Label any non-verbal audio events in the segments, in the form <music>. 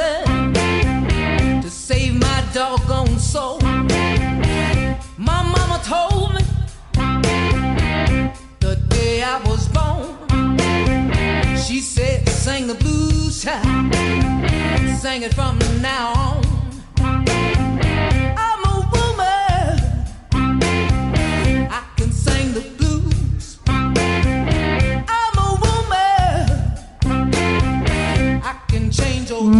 Nothing to save my doggone soul. My mama told me the day I was born, she said, sing the blues child, sing it from now on.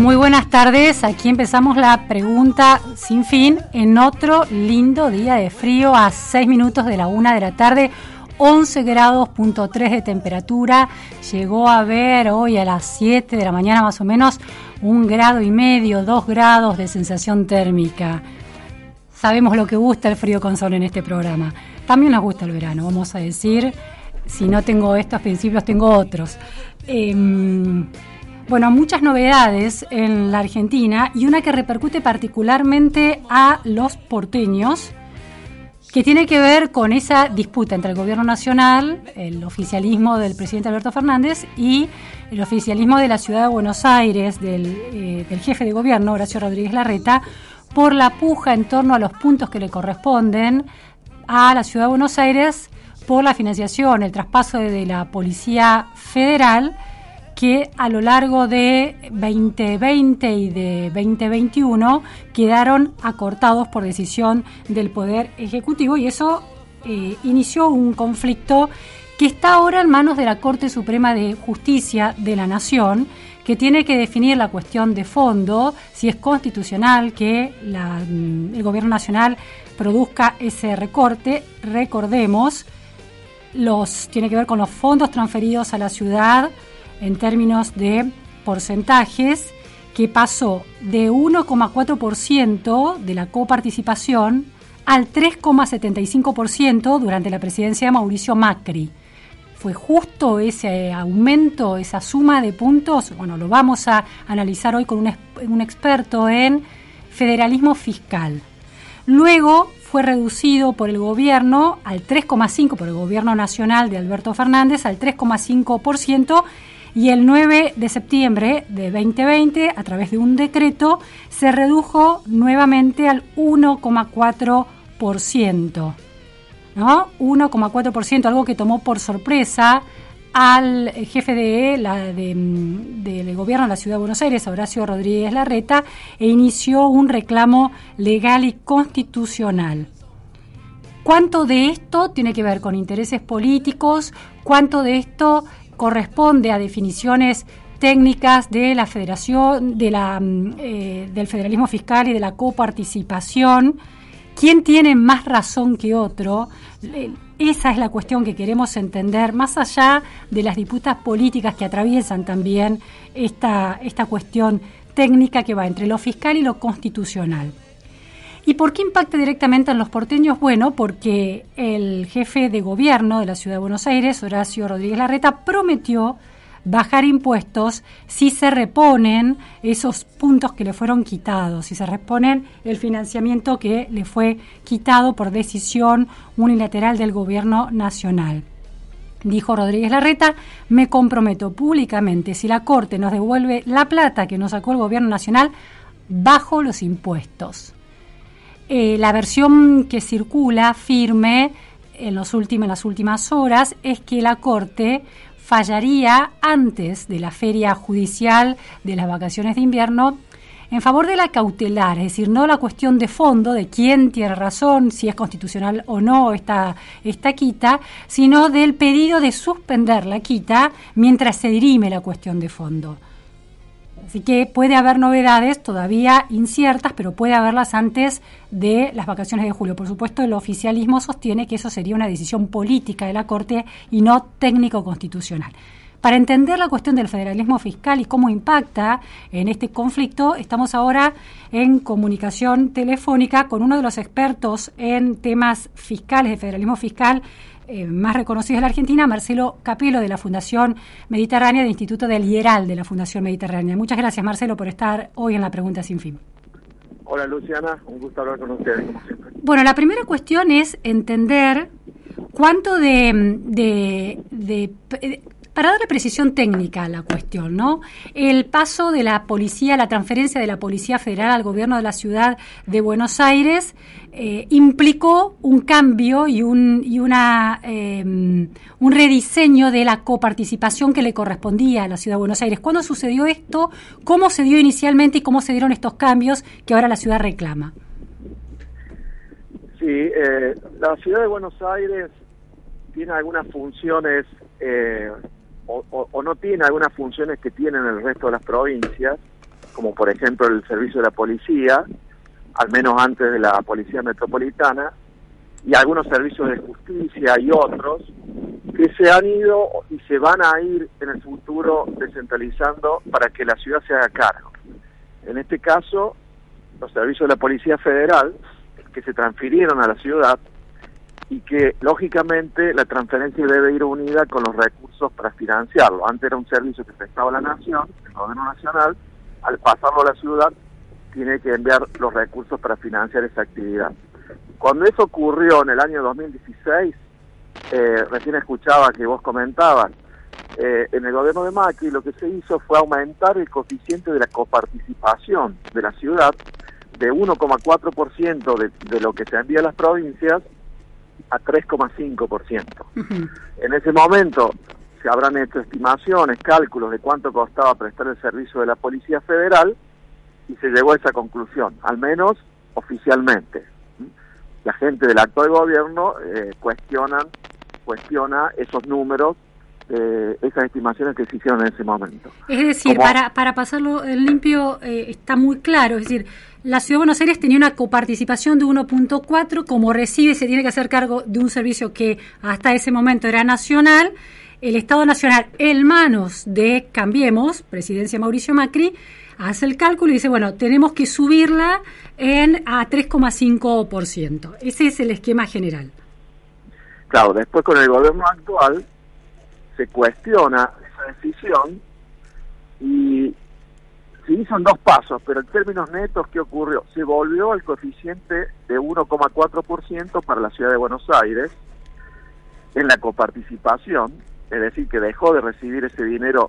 Muy buenas tardes, aquí empezamos la pregunta sin fin en otro lindo día de frío a 6 minutos de la una de la tarde, 11 grados punto 3 de temperatura, llegó a ver hoy a las 7 de la mañana más o menos un grado y medio, 2 grados de sensación térmica. Sabemos lo que gusta el frío con sol en este programa. También nos gusta el verano, vamos a decir. Si no tengo estos principios, tengo otros. Em, bueno, muchas novedades en la Argentina y una que repercute particularmente a los porteños, que tiene que ver con esa disputa entre el gobierno nacional, el oficialismo del presidente Alberto Fernández y el oficialismo de la ciudad de Buenos Aires, del, eh, jefe de gobierno, Horacio Rodríguez Larreta, por la puja en torno a los puntos que le corresponden a la ciudad de Buenos Aires por la financiación, el traspaso de la Policía Federal que a lo largo de 2020 y de 2021 quedaron acortados por decisión del Poder Ejecutivo y eso eh, inició un conflicto que está ahora en manos de la Corte Suprema de Justicia de la Nación, que tiene que definir la cuestión de fondo, si es constitucional que mm, el Gobierno Nacional produzca ese recorte. Recordemos, los, tiene que ver con los fondos transferidos a la ciudad en términos de porcentajes, que pasó de 1,4% de la coparticipación al 3,75% durante la presidencia de Mauricio Macri. ¿Fue justo ese aumento, esa suma de puntos? Bueno, lo vamos a analizar hoy con un, un experto en federalismo fiscal. Luego fue reducido por el gobierno al 3,5%, por el gobierno nacional de Alberto Fernández, al 3,5%, y el 9 de septiembre de 2020, a través de un decreto, se redujo nuevamente al 1,4%. ¿no? 1,4%, algo que tomó por sorpresa al jefe de la, de, del gobierno de la Ciudad de Buenos Aires, Horacio Rodríguez Larreta, e inició un reclamo legal y constitucional. ¿Cuánto de esto tiene que ver con intereses políticos? ¿Cuánto de esto corresponde a definiciones técnicas de la federación, de la, eh, del federalismo fiscal y de la coparticipación? ¿Quién tiene más razón que otro? Esa es la cuestión que queremos entender, más allá de las disputas políticas que atraviesan también esta, esta cuestión técnica que va entre lo fiscal y lo constitucional. ¿Y por qué impacta directamente en los porteños? Bueno, porque el jefe de gobierno de la Ciudad de Buenos Aires, Horacio Rodríguez Larreta, prometió bajar impuestos si se reponen esos puntos que le fueron quitados, si se reponen el financiamiento que le fue quitado por decisión unilateral del gobierno nacional. Dijo Rodríguez Larreta, me comprometo públicamente, si la Corte nos devuelve la plata que nos sacó el gobierno nacional, bajo los impuestos. Eh, la versión que circula firme en, los últimos, en las últimas horas es que la Corte fallaría antes de la feria judicial de las vacaciones de invierno en favor de la cautelar, es decir, no la cuestión de fondo de quién tiene razón, si es constitucional o no esta, esta quita, sino del pedido de suspender la quita mientras se dirime la cuestión de fondo. Así que puede haber novedades todavía inciertas, pero puede haberlas antes de las vacaciones de julio. Por supuesto, el oficialismo sostiene que eso sería una decisión política de la Corte y no técnico-constitucional. Para entender la cuestión del federalismo fiscal y cómo impacta en este conflicto, estamos ahora en comunicación telefónica con uno de los expertos en temas fiscales, de federalismo fiscal, eh, más reconocidos de la Argentina, Marcelo Capelo de la Fundación Mediterránea del Instituto del Hieral de la Fundación Mediterránea. Muchas gracias, Marcelo, por estar hoy en la Pregunta Sin Fin. Hola, Luciana. Un gusto hablar con ustedes, como siempre. Bueno, la primera cuestión es entender cuánto de, de, de para darle precisión técnica a la cuestión, ¿no? El paso de la policía, la transferencia de la Policía Federal al gobierno de la ciudad de Buenos Aires eh, implicó un cambio y un, y una, eh, un rediseño de la coparticipación que le correspondía a la ciudad de Buenos Aires. ¿Cuándo sucedió esto? ¿Cómo se dio inicialmente y cómo se dieron estos cambios que ahora la ciudad reclama? Sí, eh, la ciudad de Buenos Aires tiene algunas funciones eh, o, no tiene algunas funciones que tienen el resto de las provincias, como por ejemplo el servicio de la policía, al menos antes de la policía metropolitana, y algunos servicios de justicia y otros que se han ido y se van a ir en el futuro descentralizando para que la ciudad se haga cargo. En este caso, los servicios de la Policía Federal, que se transfirieron a la ciudad, y que lógicamente la transferencia debe ir unida con los recursos para financiarlo. Antes era un servicio que prestaba la nación, el gobierno nacional, al pasarlo a la ciudad tiene que enviar los recursos para financiar esa actividad. Cuando eso ocurrió en el año 2016, eh, recién escuchaba que vos comentabas, eh, en el gobierno de Macri lo que se hizo fue aumentar el coeficiente de la coparticipación de la ciudad de 1,4% de, de lo que se envía a las provincias a 3,5%. En ese momento se habrán hecho estimaciones, cálculos de cuánto costaba prestar el servicio de la Policía Federal y se llegó a esa conclusión, al menos oficialmente. La gente del actual gobierno eh, cuestionan, cuestiona esos números eh, esas estimaciones que se hicieron en ese momento. Es decir, para, para pasarlo en limpio eh, está muy claro, es decir, la Ciudad de Buenos Aires tenía una coparticipación de 1.4, como recibe se tiene que hacer cargo de un servicio que hasta ese momento era nacional, el Estado Nacional en manos de Cambiemos, presidencia Mauricio Macri, hace el cálculo y dice, bueno, tenemos que subirla en a 3,5%. Ese es el esquema general. Claro, después con el gobierno actual se cuestiona esa decisión y se hizo en dos pasos, pero en términos netos, ¿qué ocurrió? Se volvió al coeficiente de 1,4% para la ciudad de Buenos Aires en la coparticipación, es decir, que dejó de recibir ese dinero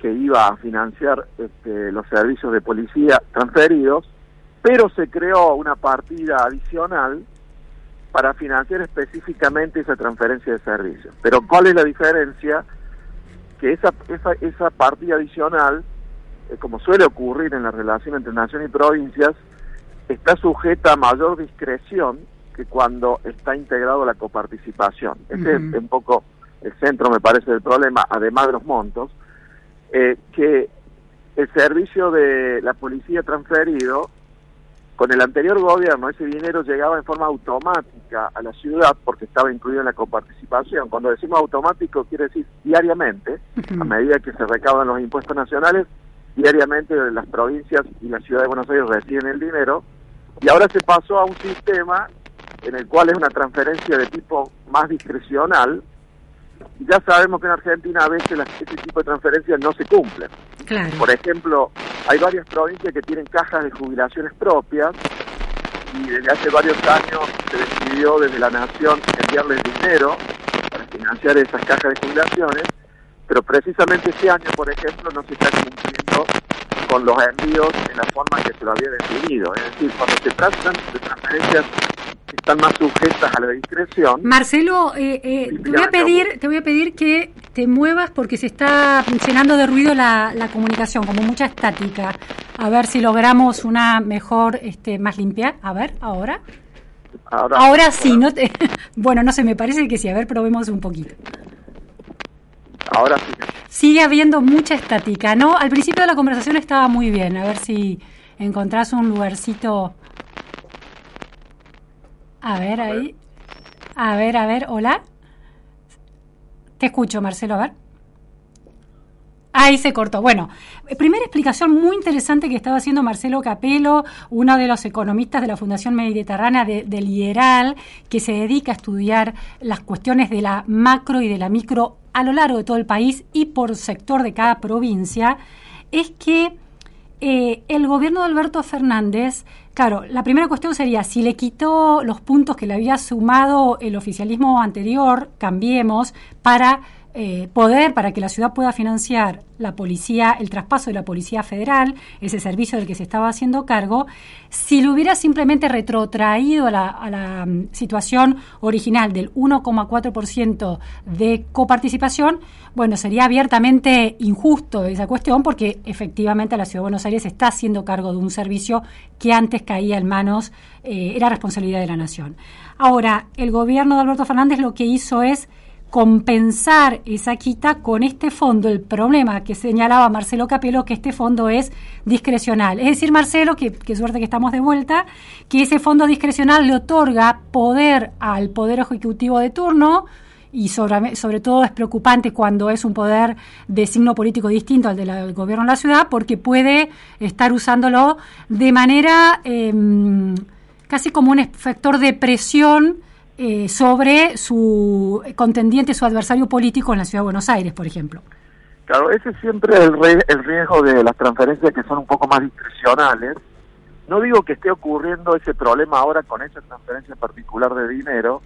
que iba a financiar este, los servicios de policía transferidos, pero se creó una partida adicional para financiar específicamente esa transferencia de servicios. Pero ¿cuál es la diferencia? Que esa, esa, esa partida adicional, eh, como suele ocurrir en la relación entre nación y provincias, está sujeta a mayor discreción que cuando está integrado la coparticipación. Ese es un poco el centro, me parece, del problema, además de los montos, eh, que el servicio de la policía transferido con el anterior gobierno ese dinero llegaba en forma automática a la ciudad porque estaba incluido en la coparticipación. Cuando decimos automático quiere decir diariamente, a medida que se recaudan los impuestos nacionales, diariamente las provincias y la ciudad de Buenos Aires reciben el dinero y ahora se pasó a un sistema en el cual es una transferencia de tipo más discrecional ya sabemos que en Argentina a veces ese tipo de transferencias no se cumplen. Por ejemplo, hay varias provincias que tienen cajas de jubilaciones propias y desde hace varios años se decidió desde la nación enviarles dinero para financiar esas cajas de jubilaciones, pero precisamente este año, por ejemplo, no se está cumpliendo con los envíos en la forma que se lo había definido. Es decir, cuando se tratan de transferencias están más sujetas a la discreción. Marcelo, eh, eh, te voy a pedir, te voy a pedir que te muevas porque se está llenando de ruido la, la comunicación, como mucha estática. A ver si logramos una mejor, este, más limpia. A ver, ahora. Ahora, Ahora sí, no te... <laughs> bueno, no sé, me parece que sí. A ver, probemos un poquito. Ahora sí. Sigue habiendo mucha estática, ¿no? Al principio de la conversación estaba muy bien. A ver si encontrás un lugarcito. A ver, ahí. A ver, a ver, hola. Te escucho, Marcelo, a ver. Ahí se cortó. Bueno, eh, primera explicación muy interesante que estaba haciendo Marcelo Capelo, uno de los economistas de la Fundación Mediterránea de, del IERAL, que se dedica a estudiar las cuestiones de la macro y de la micro a lo largo de todo el país y por sector de cada provincia, es que eh, el gobierno de Alberto Fernández, claro, la primera cuestión sería si le quitó los puntos que le había sumado el oficialismo anterior, cambiemos, para eh, poder para que la ciudad pueda financiar la policía, el traspaso de la Policía Federal, ese servicio del que se estaba haciendo cargo, si lo hubiera simplemente retrotraído a la, um, situación original del 1,4% de coparticipación, bueno, sería abiertamente injusto esa cuestión porque efectivamente la Ciudad de Buenos Aires está haciendo cargo de un servicio que antes caía en manos, eh, era responsabilidad de la Nación. Ahora, el gobierno de Alberto Fernández lo que hizo es compensar esa quita con este fondo. El problema que señalaba Marcelo Capelo, que este fondo es discrecional. Es decir, Marcelo, que, suerte que estamos de vuelta, que ese fondo discrecional le otorga poder al Poder Ejecutivo de turno, y sobre, todo es preocupante cuando es un poder de signo político distinto al del gobierno de la ciudad, porque puede estar usándolo de manera eh, casi como un factor de presión eh, sobre su contendiente, su adversario político en la Ciudad de Buenos Aires, por ejemplo. Claro, ese es siempre el, re, el riesgo de las transferencias que son un poco más discrecionales. No digo que esté ocurriendo ese problema ahora con esa transferencia particular de dinero,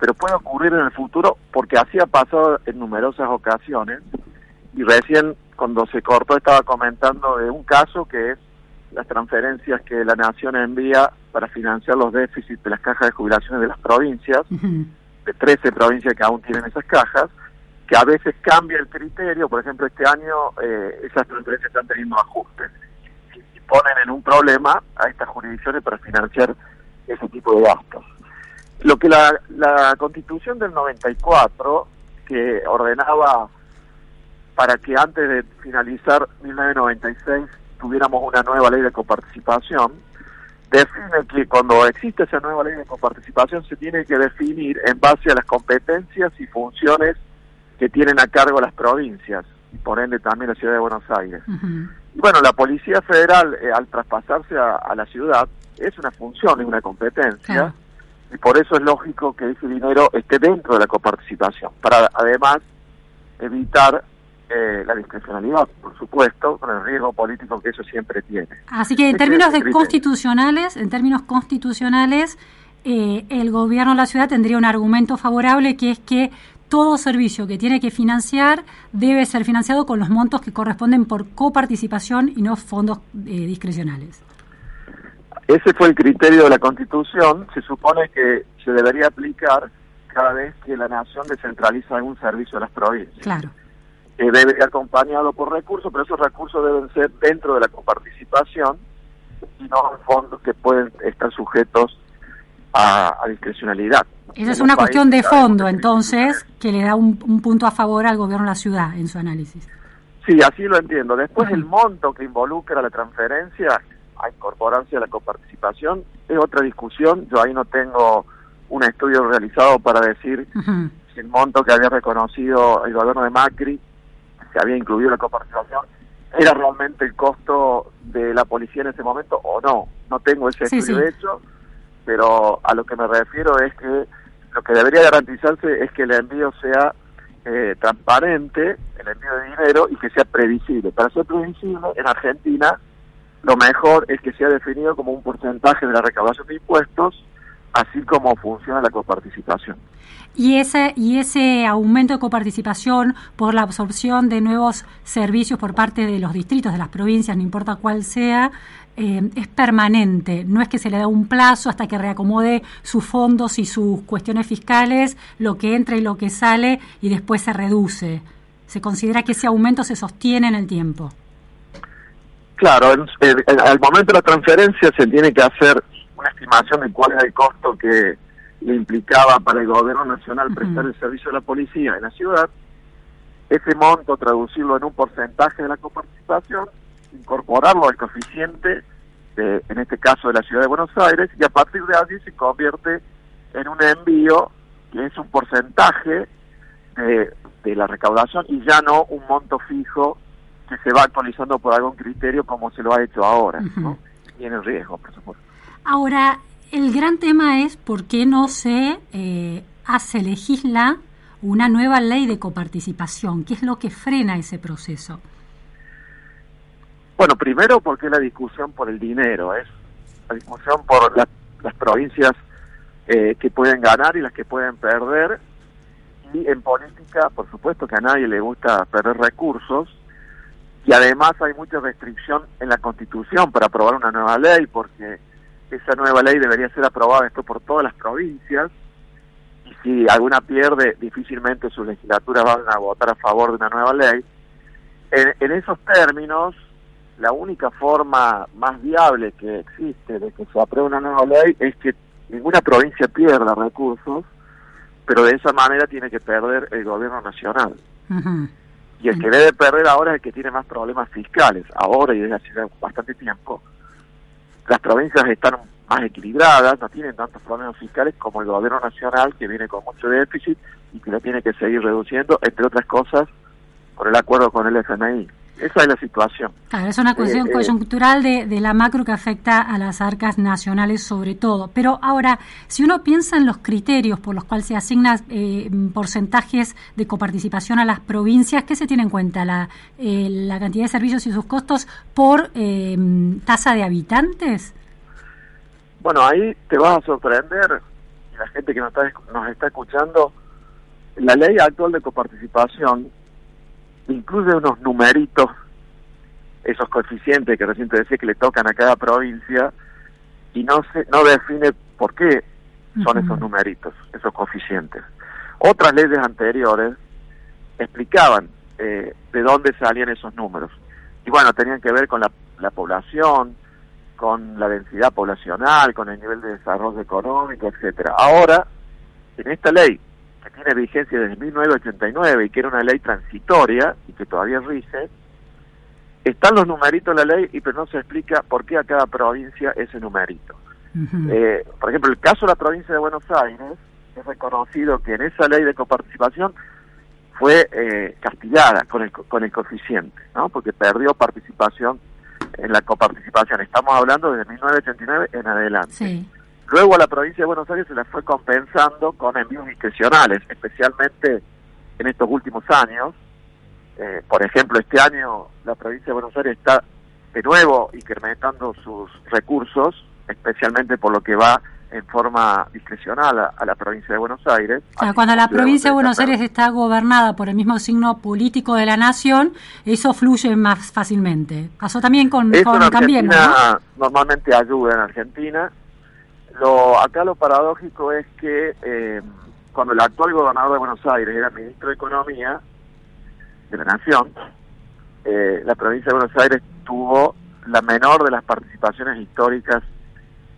pero puede ocurrir en el futuro porque así ha pasado en numerosas ocasiones. Y recién cuando se cortó estaba comentando de un caso que es las transferencias que la nación envía para financiar los déficits de las cajas de jubilaciones de las provincias, uh -huh. de 13 provincias que aún tienen esas cajas, que a veces cambia el criterio, por ejemplo, este año eh, esas transferencias están teniendo ajustes y, y, ponen en un problema a estas jurisdicciones para financiar ese tipo de gastos. Lo que la, la constitución del 94, que ordenaba para que antes de finalizar 1996 tuviéramos una nueva ley de coparticipación, define que cuando existe esa nueva ley de coparticipación se tiene que definir en base a las competencias y funciones que tienen a cargo las provincias y por ende también la ciudad de Buenos Aires. Uh -huh. Y bueno, la Policía Federal eh, al traspasarse a, a, la ciudad es una función, es una competencia y por eso es lógico que ese dinero esté dentro de la coparticipación, para además evitar eh, la discrecionalidad, por supuesto, con el riesgo político que eso siempre tiene. Así que en términos de constitucionales, en términos constitucionales, eh, el gobierno de la ciudad tendría un argumento favorable que es que todo servicio que tiene que financiar debe ser financiado con los montos que corresponden por coparticipación y no fondos eh, discrecionales. Ese fue el criterio de la Constitución. Se supone que se debería aplicar cada vez que la nación descentraliza algún servicio a las provincias. Claro que debe acompañado por recursos, pero esos recursos deben ser dentro de la coparticipación y no fondos que pueden estar sujetos a, a discrecionalidad. Esa es una cuestión de fondo, entonces, que le da un, un, punto a favor al gobierno de la ciudad en su análisis. Sí, así lo entiendo. Después, el monto que involucra la transferencia a incorporarse a la coparticipación es otra discusión. Yo ahí no tengo un estudio realizado para decir uh -huh. si el monto que había reconocido el gobierno de Macri que había incluido la coparticipación, era realmente el costo de la policía en ese momento o no. No tengo ese sí, estudio sí. hecho, pero a lo que me refiero es que lo que debería garantizarse es que el envío sea eh, transparente, el envío de dinero, y que sea previsible. Para ser previsible, en Argentina, lo mejor es que sea definido como un porcentaje de la recaudación de impuestos, así como funciona la coparticipación. Y ese, y ese aumento de coparticipación por la absorción de nuevos servicios por parte de los distritos, de las provincias, no importa cuál sea, eh, es permanente, no es que se le da un plazo hasta que reacomode sus fondos y sus cuestiones fiscales, lo que entra y lo que sale y después se reduce. Se considera que ese aumento se sostiene en el tiempo. Claro, al momento de la transferencia se tiene que hacer una estimación de cuál es el costo que le implicaba para el gobierno nacional prestar el servicio de la policía en la ciudad, ese monto traducirlo en un porcentaje de la coparticipación, incorporarlo al coeficiente, de, en este caso de la ciudad de Buenos Aires, y a partir de allí se convierte en un envío que es un porcentaje de, de la recaudación y ya no un monto fijo que se va actualizando por algún criterio como se lo ha hecho ahora, ¿no? Tiene riesgo, por supuesto. Ahora, el gran tema es por qué no se eh, hace, legisla una nueva ley de coparticipación. ¿Qué es lo que frena ese proceso? Bueno, primero porque la discusión por el dinero, es la discusión por las provincias eh, que pueden ganar y las que pueden perder. Y en política, por supuesto que a nadie le gusta perder recursos. Y además hay mucha restricción en la Constitución para aprobar una nueva ley, porque esa nueva ley debería ser aprobada esto por todas las provincias y si alguna pierde difícilmente sus legislaturas van a votar a favor de una nueva ley. En, esos términos, la única forma más viable que existe de que se apruebe una nueva ley es que ninguna provincia pierda recursos, pero de esa manera tiene que perder el gobierno nacional. Y el que debe perder ahora es el que tiene más problemas fiscales, ahora y desde hace bastante tiempo, las provincias están más equilibradas, no tienen tantos problemas fiscales como el gobierno nacional que viene con mucho déficit y que lo tiene que seguir reduciendo, entre otras cosas, por el acuerdo con el FMI. Esa es la situación. Claro, es una cuestión eh, eh, coyuntural de, de, la macro que afecta a las arcas nacionales sobre todo. Pero ahora, si uno piensa en los criterios por los cuales se asignan eh, porcentajes de coparticipación a las provincias, ¿qué se tiene en cuenta? ¿La, la cantidad de servicios y sus costos por tasa de habitantes? Bueno, ahí te vas a sorprender, y la gente que nos está, nos está escuchando, la ley actual de coparticipación incluye unos numeritos, esos coeficientes que recién te decía que le tocan a cada provincia, y no se, no define por qué son esos numeritos, esos coeficientes. Otras leyes anteriores explicaban eh, de dónde salían esos números. Y bueno, tenían que ver con la, la población, con la densidad poblacional, con el nivel de desarrollo económico, etcétera. Ahora, en esta ley tiene vigencia desde 1989 y que era una ley transitoria y que todavía rige, están los numeritos de la ley y pero no se explica por qué a cada provincia ese numerito. Eh, por ejemplo, el caso de la provincia de Buenos Aires es reconocido que en esa ley de coparticipación fue eh, castigada con el, con el coeficiente, ¿no? porque perdió participación en la coparticipación. Estamos hablando desde 1989 en adelante. Sí. Luego a la provincia de Buenos Aires se la fue compensando con envíos discrecionales, especialmente en estos últimos años. Eh, por ejemplo, este año la provincia de Buenos Aires está de nuevo incrementando sus recursos, especialmente por lo que va en forma discrecional a, la provincia de Buenos Aires. cuando la provincia de Buenos Aires está gobernada por el mismo signo político de la nación, eso fluye más fácilmente. Pasó también con, con Argentina, Normalmente ayuda en Argentina lo, acá lo paradójico es que eh, cuando el actual gobernador de Buenos Aires era ministro de Economía de la Nación, eh, la provincia de Buenos Aires tuvo la menor de las participaciones históricas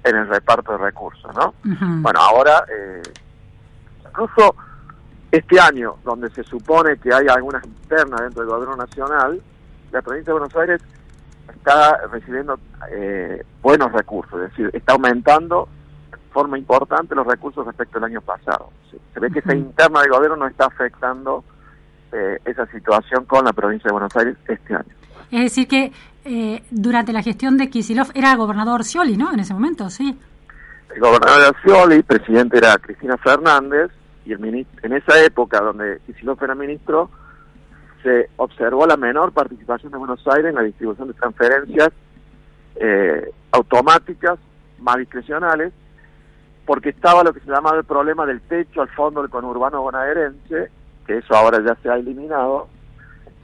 en el reparto de recursos, ¿no? Bueno, ahora, eh, incluso este año, donde se supone que hay algunas internas dentro del gobierno nacional, la provincia de Buenos Aires está recibiendo buenos recursos, es decir, está aumentando forma importante los recursos respecto al año pasado. Se, ve que esa interna de gobierno no está afectando eh, esa situación con la provincia de Buenos Aires este año. Es decir, que eh, durante la gestión de Kisilov era el gobernador Scioli, ¿no? En ese momento, sí. El gobernador era Scioli, presidente era Cristina Fernández, y el en esa época donde Kisilov era ministro, se observó la menor participación de Buenos Aires en la distribución de transferencias eh, automáticas, más discrecionales, porque estaba lo que se llamaba el problema del techo al fondo del conurbano bonaerense, que eso ahora ya se ha eliminado,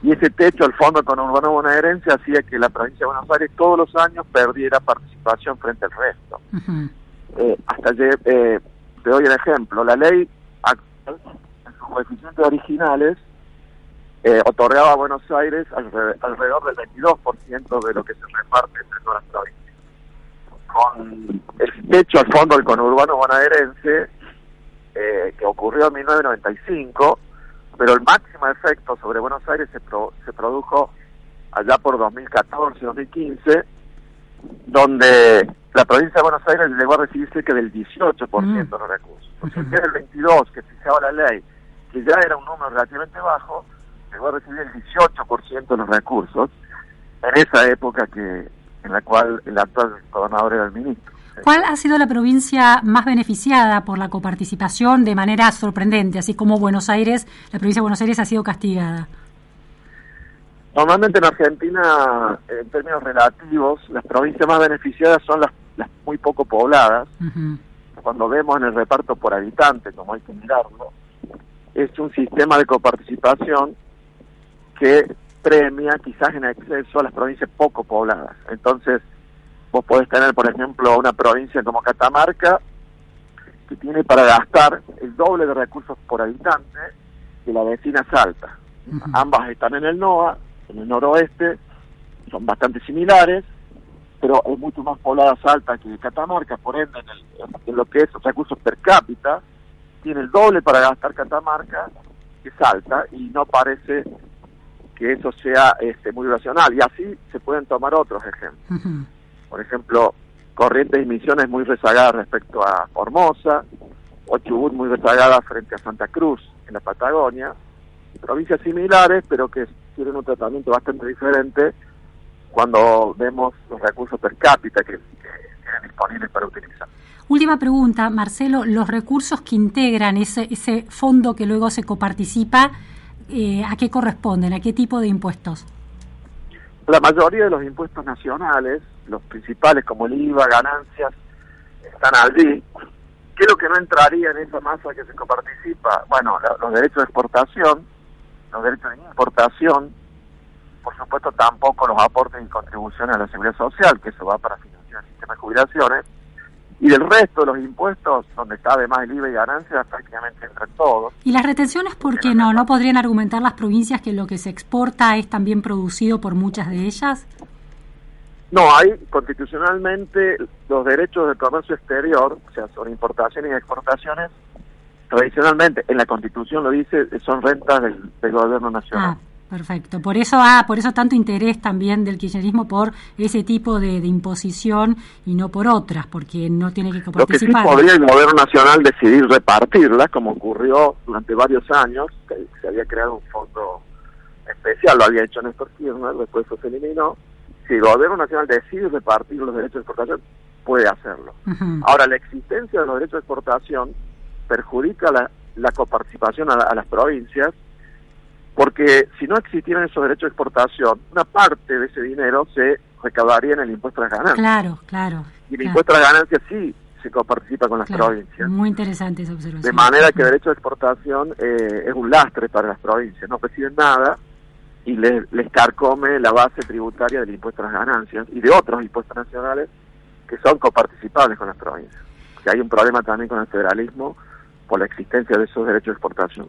y ese techo al fondo con urbano bonaerense hacía que la provincia de Buenos Aires todos los años perdiera participación frente al resto. Eh, hasta eh, te doy un ejemplo, la ley actual, en sus coeficientes originales, eh, otorgaba a Buenos Aires alrededor, del 22% de lo que se reparte entre todas las provincias. Con el techo al fondo del conurbano bonaerense, que ocurrió en 1995, pero el máximo efecto sobre Buenos Aires se, se produjo allá por 2014, 2015, donde la provincia de Buenos Aires llegó a recibir cerca del 18% mm. de los recursos. Porque el el 22 que fijaba la ley, que ya era un número relativamente bajo, llegó a recibir el 18% de los recursos en esa época que en la cual el actual gobernador era el ministro. ¿Cuál ha sido la provincia más beneficiada por la coparticipación de manera sorprendente, así como Buenos Aires, la provincia de Buenos Aires ha sido castigada? Normalmente en Argentina, en términos relativos, las provincias más beneficiadas son las, muy poco pobladas. Cuando vemos en el reparto por habitante, como hay que mirarlo, es un sistema de coparticipación que premia quizás en exceso a las provincias poco pobladas. Entonces, Vos podés tener, por ejemplo, una provincia como Catamarca, que tiene para gastar el doble de recursos por habitante que la vecina Salta. Ambas están en el NOA, en el noroeste, son bastante similares, pero es mucho más poblada Salta que Catamarca, por ende, en, lo que es recursos per cápita, tiene el doble para gastar Catamarca que Salta, y no parece que eso sea este, muy racional. Y así se pueden tomar otros ejemplos. Por ejemplo, Corrientes y Misiones muy rezagadas respecto a Formosa, o Chubut muy rezagada frente a Santa Cruz en la Patagonia, provincias similares, pero que tienen un tratamiento bastante diferente cuando vemos los recursos per cápita que, tienen disponibles para utilizar. Última pregunta, Marcelo, los recursos que integran ese, ese fondo que luego se coparticipa, eh, ¿a qué corresponden? ¿A qué tipo de impuestos? La mayoría de los impuestos nacionales, los principales como el IVA, ganancias, están allí. ¿Qué es lo que no entraría en esa masa que se coparticipa? Bueno, los derechos de exportación, los derechos de importación, por supuesto tampoco los aportes y contribuciones a la seguridad social, que eso va para financiar el sistema de jubilaciones, y del resto de los impuestos, donde está además el IVA y ganancias, prácticamente entre todos. ¿Y las retenciones por qué no? ¿No podrían argumentar las provincias que lo que se exporta es también producido por muchas de ellas? No, hay constitucionalmente los derechos de comercio exterior, o sea, son importaciones y exportaciones, tradicionalmente en la constitución lo dice, son rentas del, gobierno nacional. Ah. Perfecto. Por eso ah, por eso tanto interés también del kirchnerismo por ese tipo de, imposición y no por otras, porque no tiene que participar. Lo que sí podría el gobierno nacional decidir repartirlas, como ocurrió durante varios años, que se había creado un fondo especial, lo había hecho Néstor Kirchner, después eso se eliminó. Si el gobierno nacional decide repartir los derechos de exportación, puede hacerlo. Ahora, la existencia de los derechos de exportación perjudica la, la coparticipación a las provincias porque si no existieran esos derechos de exportación, una parte de ese dinero se recaudaría en el impuesto a las ganancias. Claro, claro. Y el impuesto a las ganancias sí se coparticipa con las provincias. Muy interesante esa observación. De manera que el derecho de exportación eh, es un lastre para las provincias, no reciben nada y les, les carcome la base tributaria del impuesto a las ganancias y de otros impuestos nacionales que son coparticipables con las provincias. Que hay un problema también con el federalismo por la existencia de esos derechos de exportación.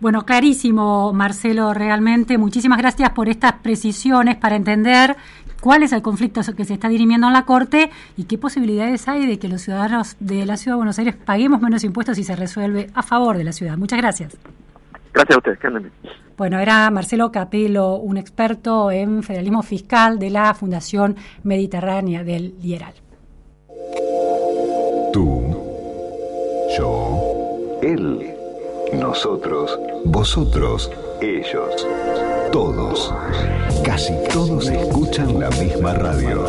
Bueno, clarísimo, Marcelo, realmente. Muchísimas gracias por estas precisiones para entender cuál es el conflicto que se está dirimiendo en la Corte y qué posibilidades hay de que los ciudadanos de la Ciudad de Buenos Aires paguemos menos impuestos y se resuelve a favor de la ciudad. Muchas gracias. Gracias a ustedes. Que Bueno, era Marcelo Capelo, un experto en federalismo fiscal de la Fundación Mediterránea del Lieral. Tú, yo, él. Nosotros, vosotros, ellos, todos, casi todos escuchan la misma radio.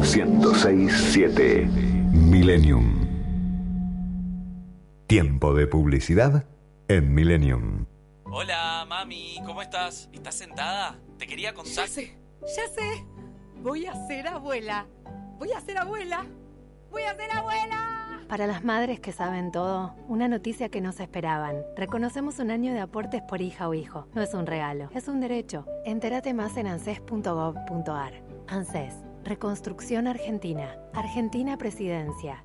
1067 Millennium. Tiempo de publicidad en Millennium. Hola, mami, ¿cómo estás? ¿Estás sentada? Te quería contar. Ya sé, ya sé. Voy a ser abuela. Voy a ser abuela. Voy a ser abuela. Para las madres que saben todo, una noticia que no se esperaban. Reconocemos un año de aportes por hija o hijo. No es un regalo, es un derecho. Entérate más en anses.gov.ar. ANSES, Reconstrucción Argentina. Argentina Presidencia.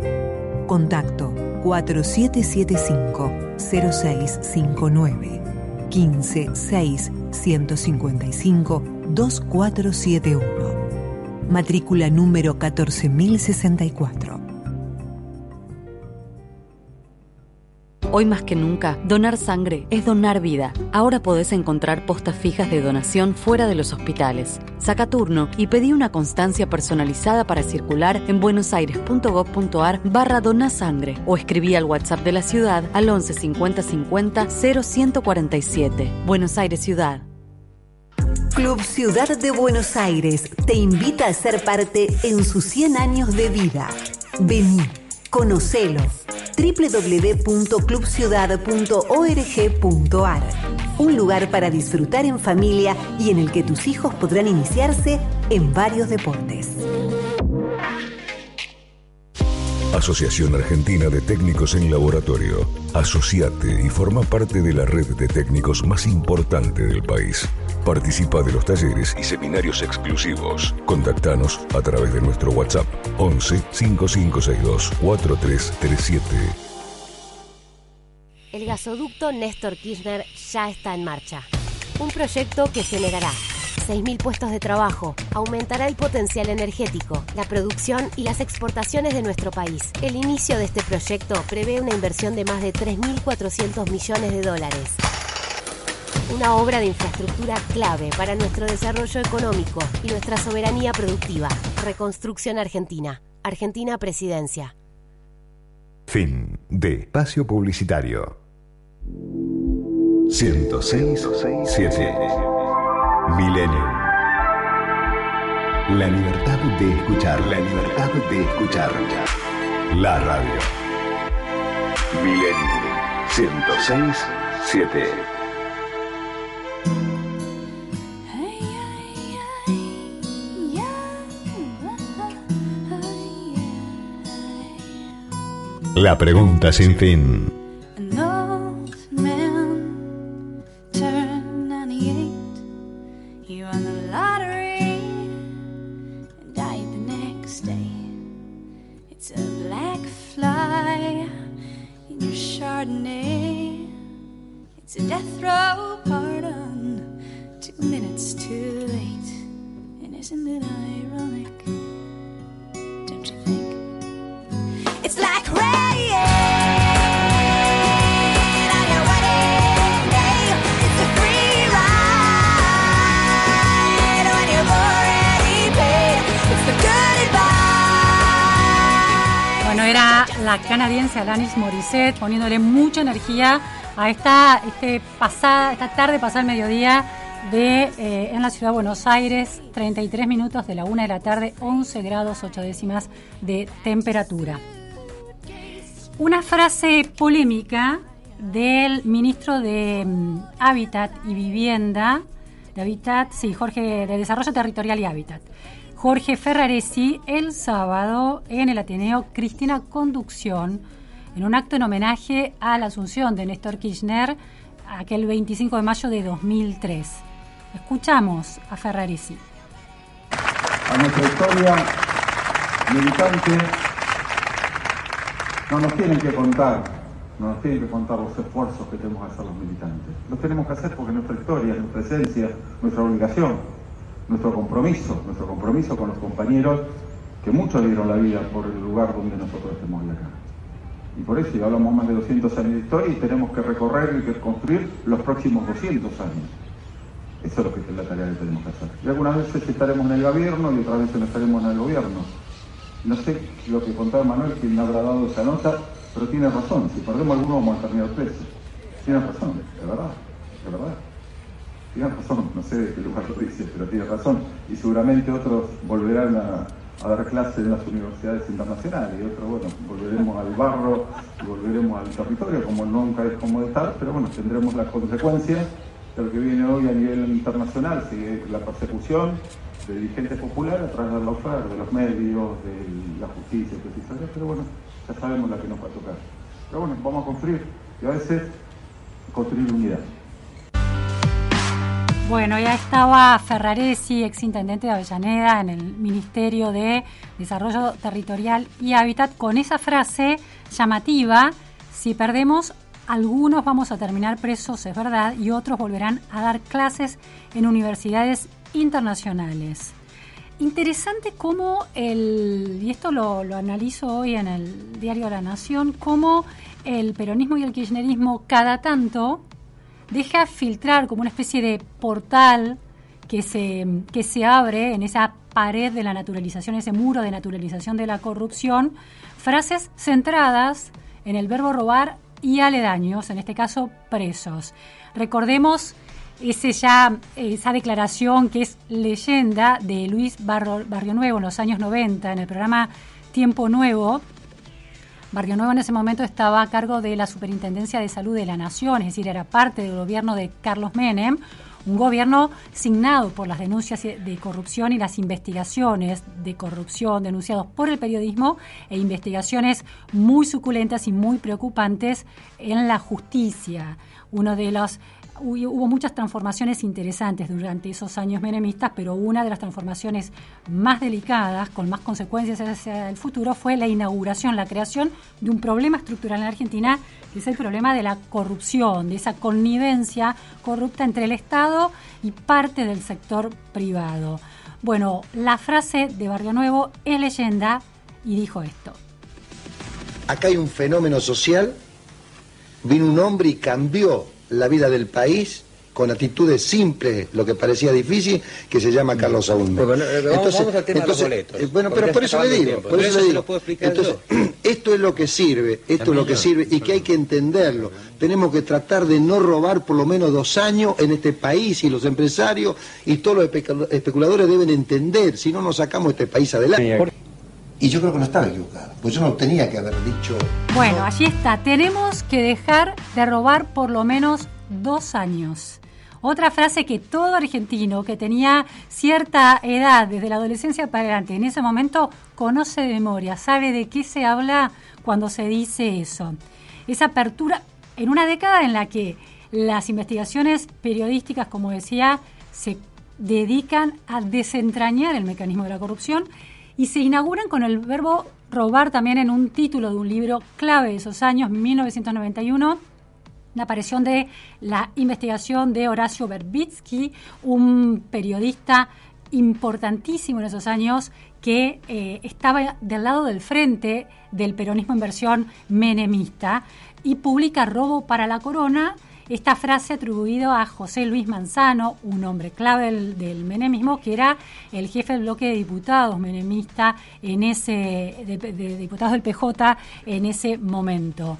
Contacto 4775-0659 15 6 155 2471. Matrícula número 14064. Hoy más que nunca, donar sangre es donar vida. Ahora podés encontrar postas fijas de donación fuera de los hospitales. Saca turno y pedí una constancia personalizada para circular en buenosaires.gov.ar barra donasangre o escribí al WhatsApp de la ciudad al 11 50 50 0147. Buenos Aires Ciudad. Club Ciudad de Buenos Aires te invita a ser parte en sus 100 años de vida. Vení, conocelo www.clubciudad.org.ar Un lugar para disfrutar en familia y en el que tus hijos podrán iniciarse en varios deportes. Asociación Argentina de Técnicos en Laboratorio. Asociate y forma parte de la red de técnicos más importante del país. Participa de los talleres y seminarios exclusivos. Contactanos a través de nuestro WhatsApp 11 5562 4337. El gasoducto Néstor Kirchner ya está en marcha. Un proyecto que generará 6.000 puestos de trabajo, aumentará el potencial energético, la producción y las exportaciones de nuestro país. El inicio de este proyecto prevé una inversión de más de 3.400 millones de dólares. Una obra de infraestructura clave para nuestro desarrollo económico y nuestra soberanía productiva. Reconstrucción Argentina. Argentina Presidencia. Fin de espacio publicitario. 106 7 Milenio. La libertad de escuchar, la libertad de escuchar. La radio. Milenio 106 7. La pregunta sin fin. Alanis Morissette poniéndole mucha energía a esta, este esta tarde pasada el mediodía de, eh, en la ciudad de Buenos Aires, 33 minutos de la una de la tarde, 11 grados 8 décimas de temperatura. Una frase polémica del ministro de mm, Hábitat y Vivienda, de Hábitat, sí, Jorge, de Desarrollo Territorial y Hábitat, Jorge Ferraresi, el sábado en el Ateneo Cristina Conducción, en un acto en homenaje a la asunción de Néstor Kirchner, aquel 25 de mayo de 2003. Escuchamos a Ferraresi. a nuestra historia militante no nos tienen que contar no nos tienen que contar los esfuerzos que tenemos que hacer los militantes. Los tenemos que hacer porque nuestra historia, nuestra esencia, nuestra obligación, nuestro compromiso, nuestro compromiso con los compañeros que muchos dieron la vida por el lugar donde nosotros estamos acá. Y por eso ya hablamos más de 200 años de historia y tenemos que recorrer y construir los próximos 200 años. Eso es lo que es la tarea que tenemos que hacer. Y algunas veces estaremos en el gobierno y otras veces no estaremos en el gobierno. No sé lo que contaba Manuel, quién habrá dado esa nota, pero tiene razón. Si perdemos alguno vamos a terminar presos. Tiene razón, de verdad, de verdad. Tiene razón, no sé de qué lugar lo dice, pero tiene razón. Y seguramente otros volverán a, a dar clases en las universidades internacionales y otros, bueno, volveremos al barro, volveremos al territorio, como nunca es como de estar, pero bueno, tendremos las consecuencias de lo que viene hoy a nivel internacional, sigue la persecución de dirigentes populares a través de la oferta, de los medios, de la justicia, precisamente, pero bueno, ya sabemos la que nos va a tocar. Pero bueno, vamos a construir y a veces construir unidad. Bueno, ya estaba Ferraresi, ex intendente de Avellaneda, en el Ministerio de Desarrollo Territorial y Hábitat, con esa frase llamativa, si perdemos, algunos vamos a terminar presos, es verdad, y otros volverán a dar clases en universidades internacionales. Interesante cómo el, y esto lo, lo analizo hoy en el diario La Nación, cómo el peronismo y el kirchnerismo cada tanto deja filtrar como una especie de portal que se, que se abre en esa pared de la naturalización, ese muro de naturalización de la corrupción, frases centradas en el verbo robar y aledaños, en este caso presos. Recordemos ese ya, esa declaración que es leyenda de Luis Barro, Barrio Nuevo en los años 90 en el programa Tiempo Nuevo, Barrio Nuevo en ese momento estaba a cargo de la Superintendencia de Salud de la Nación, es decir, era parte del gobierno de Carlos Menem, un gobierno signado por las denuncias de corrupción y las investigaciones de corrupción denunciados por el periodismo e investigaciones muy suculentas y muy preocupantes en la justicia. Uno de los hubo muchas transformaciones interesantes durante esos años menemistas, pero una de las transformaciones más delicadas, con más consecuencias hacia el futuro, fue la inauguración, la creación de un problema estructural en Argentina, que es el problema de la corrupción, de esa connivencia corrupta entre el Estado y parte del sector privado. Bueno, la frase de Barrio Nuevo es leyenda y dijo esto. Acá hay un fenómeno social, vino un hombre y cambió la vida del país con actitudes simples, lo que parecía difícil, que se llama Carlos Saúl. Bueno, vamos, vamos al tema de los boletos. bueno, pero por eso le digo, por eso le digo. Entonces, <clears throat> esto es lo que sirve, esto es lo que sirve y que hay que entenderlo. Tenemos que tratar de no robar por lo menos dos años en este país y los empresarios y todos los especu- especuladores deben entender, si no nos sacamos este país adelante. Y yo creo que no estaba equivocado, pues yo no tenía que haber dicho Bueno, allí está. Tenemos que dejar de robar por lo menos dos años. Otra frase que todo argentino que tenía cierta edad, desde la adolescencia para adelante, en ese momento conoce de memoria, sabe de qué se habla cuando se dice eso. Esa apertura en una década en la que las investigaciones periodísticas, como decía, se dedican a desentrañar el mecanismo de la corrupción y se inauguran con el verbo robar también en un título de un libro clave de esos años, 1991, la aparición de la investigación de Horacio Verbitsky, un periodista importantísimo en esos años que eh, estaba del lado del frente del peronismo en versión menemista y publica Robo para la Corona, esta frase atribuida a José Luis Manzano, un hombre clave del, menemismo, que era el jefe del bloque de diputados menemista en ese, de, de diputados del PJ en ese momento.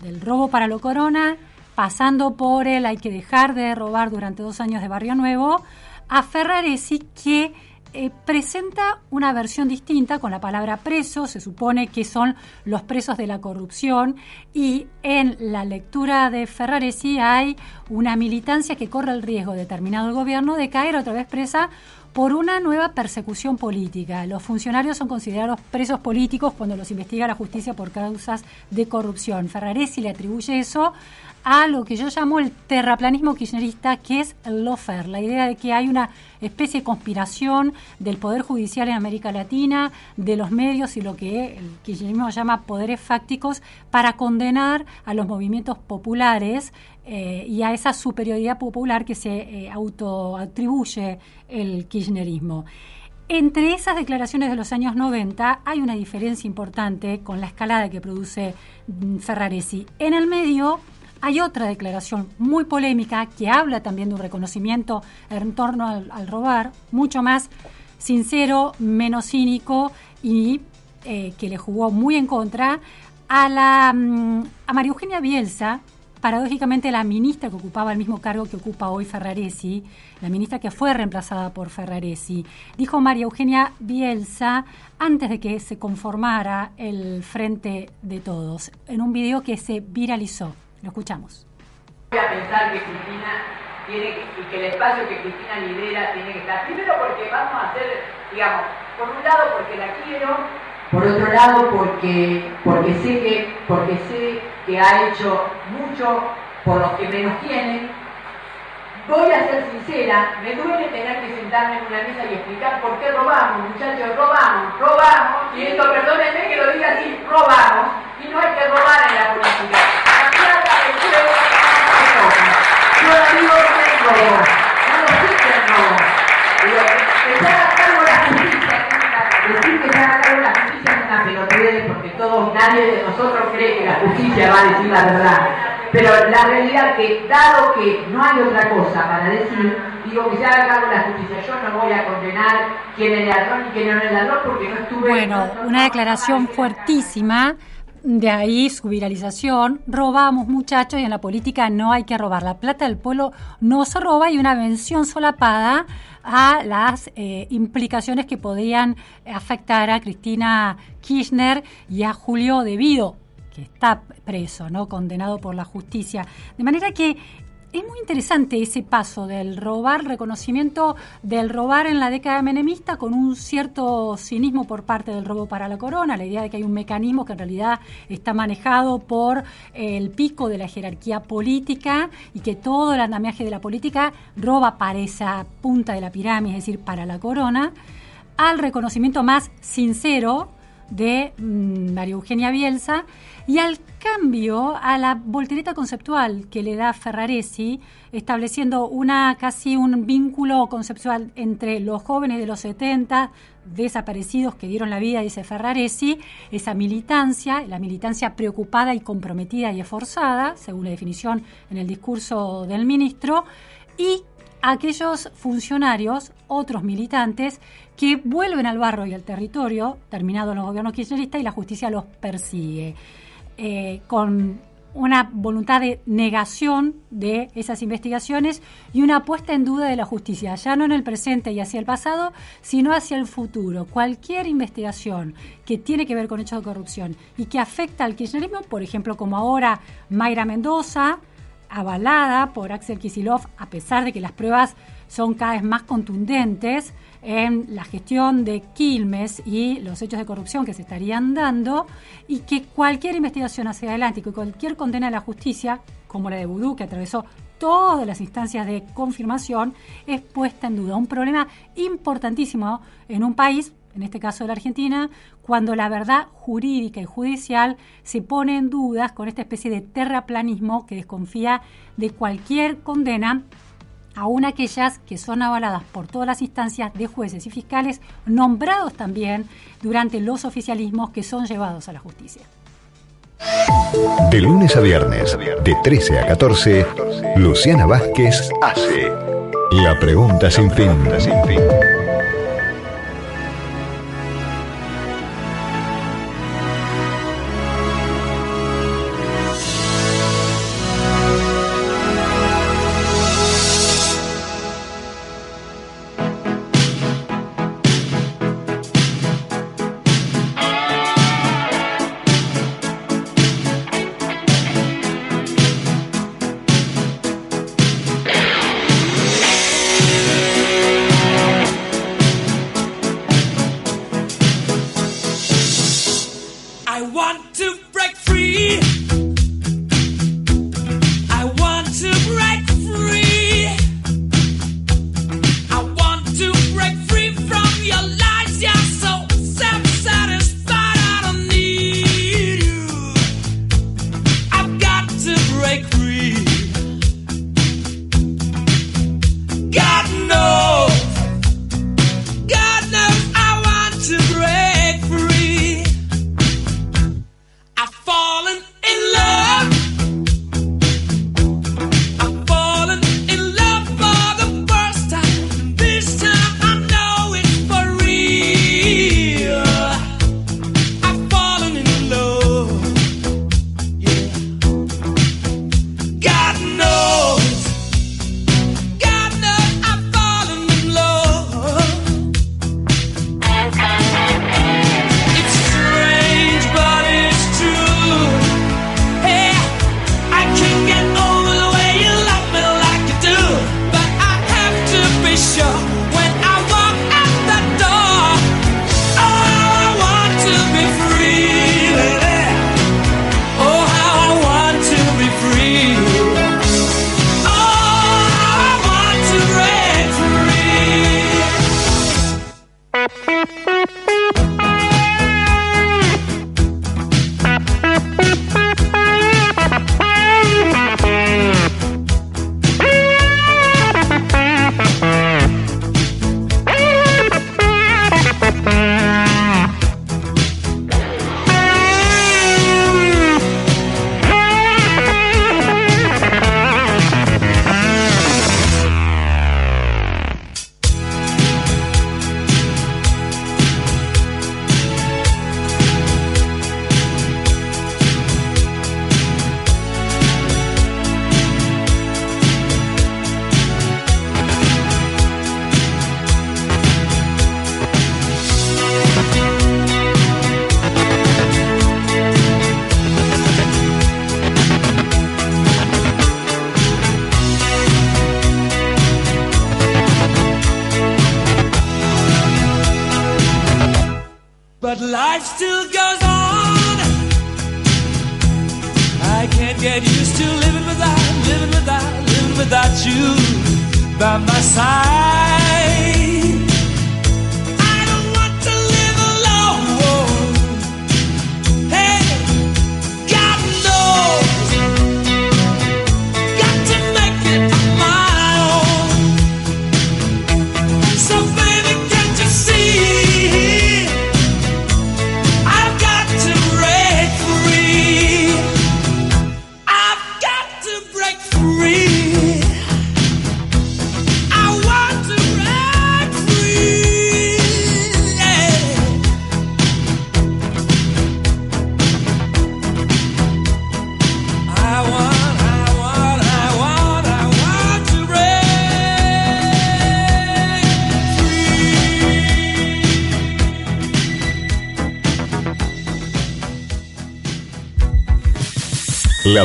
Del robo para la corona, pasando por el hay que dejar de robar durante dos años de Barrio Nuevo, a Ferraresi que eh, presenta una versión distinta con la palabra preso, se supone que son los presos de la corrupción y en la lectura de Ferraresi hay una militancia que corre el riesgo determinado el gobierno de caer otra vez presa por una nueva persecución política. Los funcionarios son considerados presos políticos cuando los investiga la justicia por causas de corrupción. Ferraresi le atribuye eso a lo que yo llamo el terraplanismo kirchnerista, que es el lofer, la idea de que hay una especie de conspiración del Poder Judicial en América Latina, de los medios y lo que el kirchnerismo llama poderes fácticos, para condenar a los movimientos populares eh, y a esa superioridad popular que se eh, autoatribuye el kirchnerismo. Entre esas declaraciones de los años 90 hay una diferencia importante con la escalada que produce mm, Ferraresi. En el medio hay otra declaración muy polémica que habla también de un reconocimiento en torno al, robar, mucho más sincero, menos cínico y eh, que le jugó muy en contra a, la, mm, a María Eugenia Bielsa, paradójicamente la ministra que ocupaba el mismo cargo que ocupa hoy Ferraresi, la ministra que fue reemplazada por Ferraresi, dijo María Eugenia Bielsa antes de que se conformara el Frente de Todos, en un video que se viralizó. Lo escuchamos. Voy a pensar que Cristina tiene que, y que el espacio que Cristina lidera tiene que estar, primero porque vamos a hacer, digamos, por un lado porque la quiero, por otro lado porque, porque, sé que, porque sé que ha hecho mucho por los que menos tienen. Voy a ser sincera, me duele tener que sentarme en una mesa y explicar por qué robamos, muchachos, robamos, robamos, y esto perdónenme que lo diga así, robamos, y no hay que robar en la política. Nadie de nosotros cree que la justicia va a decir la verdad. Pero la realidad que, dado que no hay otra cosa para decir, digo que se haga cargo la justicia. Yo no voy a condenar quién es ladrón y quién no es ladrón porque no estuve... Bueno, una declaración fuertísima de ahí su viralización, robamos muchachos y en la política no hay que robar. La plata del pueblo no se roba y una mención solapada a las eh, implicaciones que podían afectar a Cristina Kirchner y a Julio Devido, que está preso, ¿no? condenado por la justicia. De manera que es muy interesante ese paso del robar, reconocimiento del robar en la década menemista con un cierto cinismo por parte del robo para la corona, la idea de que hay un mecanismo que en realidad está manejado por el pico de la jerarquía política y que todo el andamiaje de la política roba para esa punta de la pirámide, es decir, para la corona, al reconocimiento más sincero de mm, María Eugenia Bielsa y al cambio a la voltereta conceptual que le da Ferraresi, estableciendo una casi un vínculo conceptual entre los jóvenes de los 70 desaparecidos que dieron la vida, dice Ferraresi, esa militancia, la militancia preocupada y comprometida y esforzada, según la definición en el discurso del ministro, y aquellos funcionarios, otros militantes, que vuelven al barrio y al territorio, terminados los gobiernos kirchneristas, y la justicia los persigue. Eh, con una voluntad de negación de esas investigaciones y una puesta en duda de la justicia, ya no en el presente y hacia el pasado, sino hacia el futuro. Cualquier investigación que tiene que ver con hechos de corrupción y que afecta al kirchnerismo, por ejemplo, como ahora Mayra Mendoza, avalada por Axel Kisilov, a pesar de que las pruebas son cada vez más contundentes, en la gestión de Quilmes y los hechos de corrupción que se estarían dando y que cualquier investigación hacia adelante y cualquier condena a la justicia, como la de Vudú, que atravesó todas las instancias de confirmación, es puesta en duda. Un problema importantísimo en un país, en este caso de la Argentina, cuando la verdad jurídica y judicial se pone en dudas con esta especie de terraplanismo que desconfía de cualquier condena aún aquellas que son avaladas por todas las instancias de jueces y fiscales, nombrados también durante los oficialismos que son llevados a la justicia. De lunes a viernes, de 13 a 14, Luciana Vázquez hace la pregunta sin fin.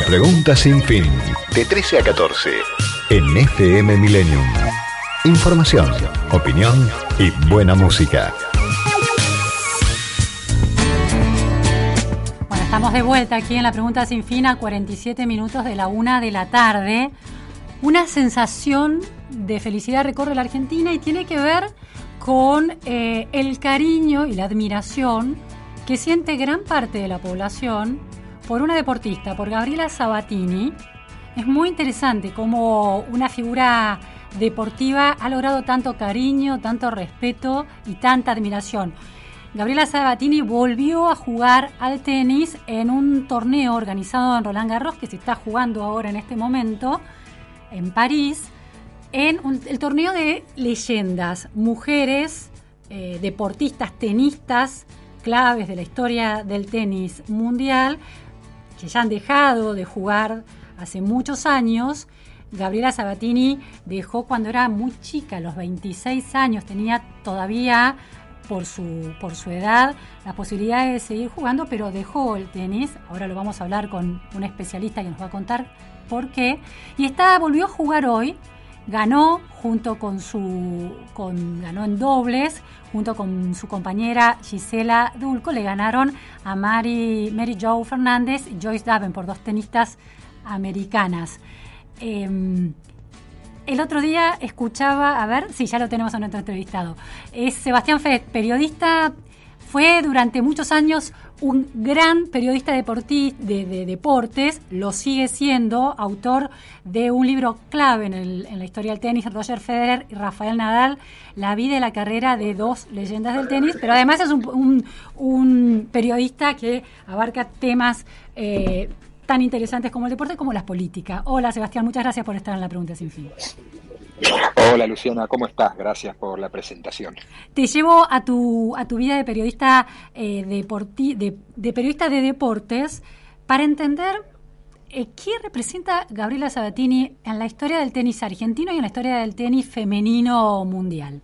La pregunta sin fin. De 13 a 14. En FM Millennium. Información, opinión y buena música. Bueno, estamos de vuelta aquí en la pregunta sin fin a 47 minutos de la una de la tarde. Una sensación de felicidad recorre la Argentina y tiene que ver con eh, el cariño y la admiración que siente gran parte de la población por una deportista, por Gabriela Sabatini. Es muy interesante cómo una figura deportiva ha logrado tanto cariño, tanto respeto y tanta admiración. Gabriela Sabatini volvió a jugar al tenis en un torneo organizado en Roland Garros que se está jugando ahora en este momento en París, en el torneo de leyendas, mujeres, eh, deportistas, tenistas, claves de la historia del tenis mundial, que ya han dejado de jugar hace muchos años. Gabriela Sabatini dejó cuando era muy chica, a los 26 años, tenía todavía por su, por su edad la posibilidad de seguir jugando, pero dejó el tenis. Ahora lo vamos a hablar con un especialista que nos va a contar por qué. Y está, volvió a jugar hoy, ganó junto con su con ganó en dobles junto con su compañera Gisela Dulco le ganaron a Mary, Mary Jo Fernández y Joyce Davenport dos tenistas americanas Em, el otro día escuchaba, a ver, sí, ya lo tenemos a nuestro entrevistado. Es Sebastián Fed, periodista, fue durante muchos años un gran periodista de, de deportes, lo sigue siendo, autor de un libro clave en, el- en la historia del tenis, Roger Federer y Rafael Nadal, la vida y la carrera de dos leyendas del tenis, pero además es un, un- un periodista que abarca temas eh, tan interesantes como el deporte como las políticas. Hola Sebastián, muchas gracias por estar en la pregunta sin fin. Hola Luciana, ¿cómo estás? Gracias por la presentación. Te llevo a tu, a tu vida de periodista, eh, deporti- de, de periodista de deportes para entender eh, qué representa Gabriela Sabatini en la historia del tenis argentino y en la historia del tenis femenino mundial.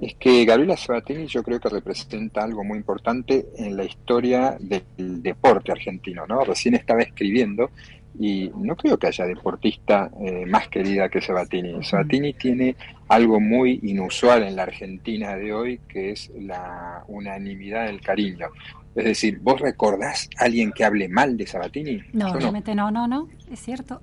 Es que Gabriela Sabatini yo creo que representa algo muy importante en la historia del deporte argentino, ¿no? Recién estaba escribiendo y no creo que haya deportista eh, más querida que Sabatini. Sabatini tiene algo muy inusual en la Argentina de hoy, que es la unanimidad del cariño. Es decir, ¿vos recordás a alguien que hable mal de Sabatini? No, Yo no. no, no, no, es cierto.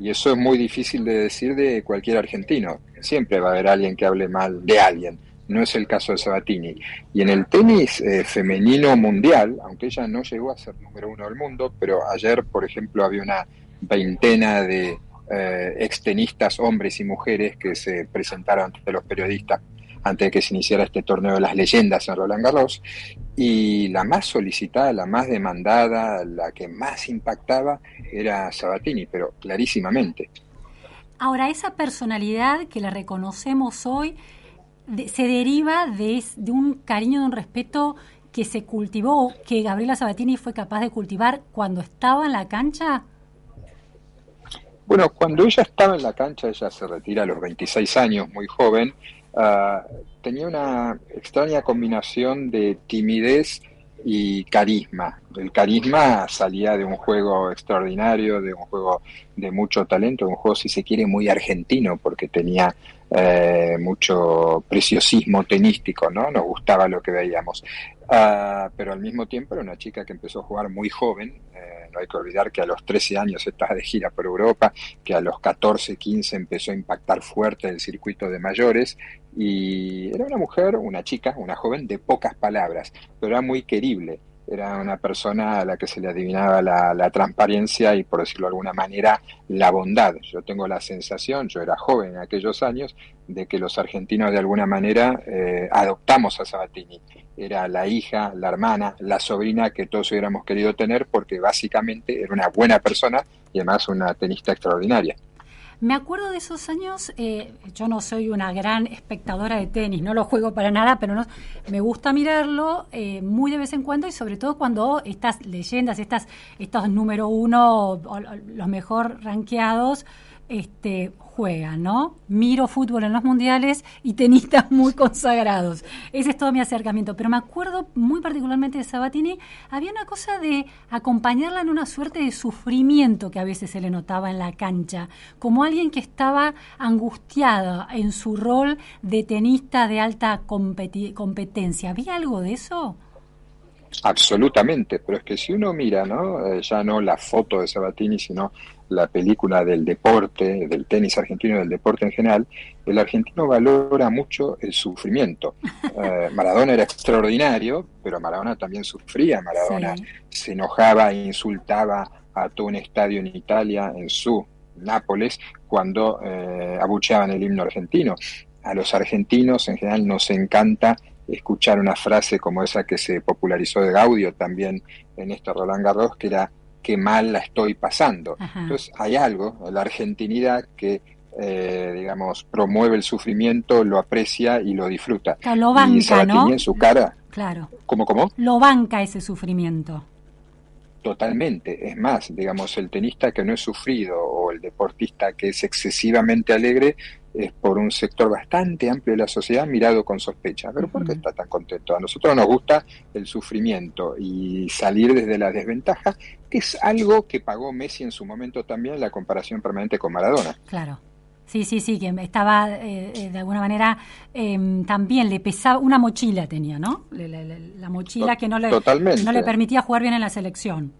Y eso es muy difícil de decir de cualquier argentino. Siempre va a haber alguien que hable mal de alguien. No es el caso de Sabatini. Y en el tenis eh, femenino mundial, aunque ella no llegó a ser número uno del mundo, pero ayer, por ejemplo, había una veintena de eh, extenistas, hombres y mujeres, que se presentaron ante los periodistas antes de que se iniciara este torneo de las leyendas en Roland Garros. Y la más solicitada, la más demandada, la que más impactaba era Sabatini, pero clarísimamente. Ahora, esa personalidad que la reconocemos hoy de- se deriva de, de un cariño, de un respeto que se cultivó, que Gabriela Sabatini fue capaz de cultivar cuando estaba en la cancha. Bueno, cuando ella estaba en la cancha, ella se retira a los 26 años, muy joven, ah, tenía una extraña combinación de timidez y carisma. El carisma salía de un juego extraordinario, de un juego de mucho talento, de un juego, si se quiere, muy argentino, porque tenía eh, mucho preciosismo tenístico, ¿no? Nos gustaba lo que veíamos. Ah, pero al mismo tiempo era una chica que empezó a jugar muy joven. Eh, no hay que olvidar que a los 13 años estaba de gira por Europa, que a los 14, 15 empezó a impactar fuerte el circuito de mayores y era una mujer, una chica, una joven de pocas palabras, pero era muy querible era una persona a la que se le adivinaba la, transparencia y, por decirlo de alguna manera, la bondad. Yo tengo la sensación, yo era joven en aquellos años, de que los argentinos de alguna manera eh, adoptamos a Sabatini. Era la hija, la hermana, la sobrina que todos hubiéramos querido tener porque básicamente era una buena persona y además una tenista extraordinaria. Me acuerdo de esos años, eh, yo no soy una gran espectadora de tenis, no lo juego para nada, pero no, me gusta mirarlo eh, muy de vez en cuando y sobre todo cuando estas leyendas, estas, estos número uno, los mejor rankeados, este, juegan, ¿no? Miro fútbol en los mundiales y tenistas muy consagrados. Ese es todo mi acercamiento. Pero me acuerdo muy particularmente de Sabatini, había una cosa de acompañarla en una suerte de sufrimiento que a veces se le notaba en la cancha, como alguien que estaba angustiada en su rol de tenista de alta competencia. ¿Había algo de eso? Absolutamente, pero es que si uno mira, ¿no? Eh, ya no la foto de Sabatini, sino la película del deporte, del tenis argentino del deporte en general, el argentino valora mucho el sufrimiento. <laughs> Eh, Maradona era extraordinario, pero Maradona también sufría. Maradona se enojaba e insultaba a todo un estadio en Italia, en su Nápoles, cuando eh, abucheaban el himno argentino. A los argentinos en general nos encanta escuchar una frase como esa que se popularizó de Gaudio también en este Roland Garros, que era qué mal la estoy pasando. Entonces hay algo, la argentinidad que eh, digamos, promueve el sufrimiento, lo aprecia y lo disfruta. lo banca, ¿no? en su cara. Claro. ¿Cómo, cómo? Lo banca ese sufrimiento. Totalmente. Es más, digamos, el tenista que no es sufrido o el deportista que es excesivamente alegre es por un sector bastante amplio de la sociedad mirado con sospecha. Pero ¿por qué está tan contento? A nosotros nos gusta el sufrimiento y salir desde la desventaja, que es algo que pagó Messi en su momento también, la comparación permanente con Maradona. Claro. Sí, sí, sí, que estaba eh, eh, de alguna manera em, también le pesaba, una mochila tenía, ¿no? La, mochila que no le, no le permitía jugar bien en la selección.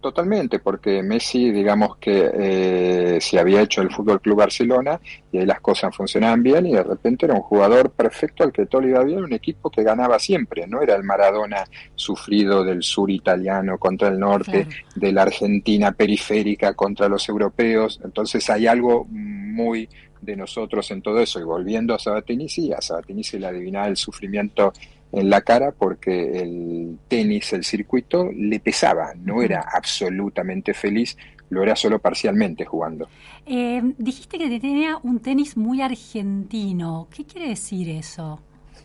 Totalmente, porque Messi, digamos que eh, se había hecho el Fútbol Club Barcelona y ahí las cosas funcionaban bien y de repente era un jugador perfecto al que todo le iba bien, un equipo que ganaba siempre, no era el Maradona sufrido del sur italiano contra el norte, de la Argentina periférica contra los europeos, entonces hay algo muy de nosotros en todo eso. Y volviendo a Sabatini, sí, a Sabatini se le adivinaba el sufrimiento en la cara porque el tenis, el circuito, le pesaba, no era absolutamente feliz, lo era solo parcialmente jugando. Eh, dijiste que tenía un tenis muy argentino, ¿qué quiere decir eso?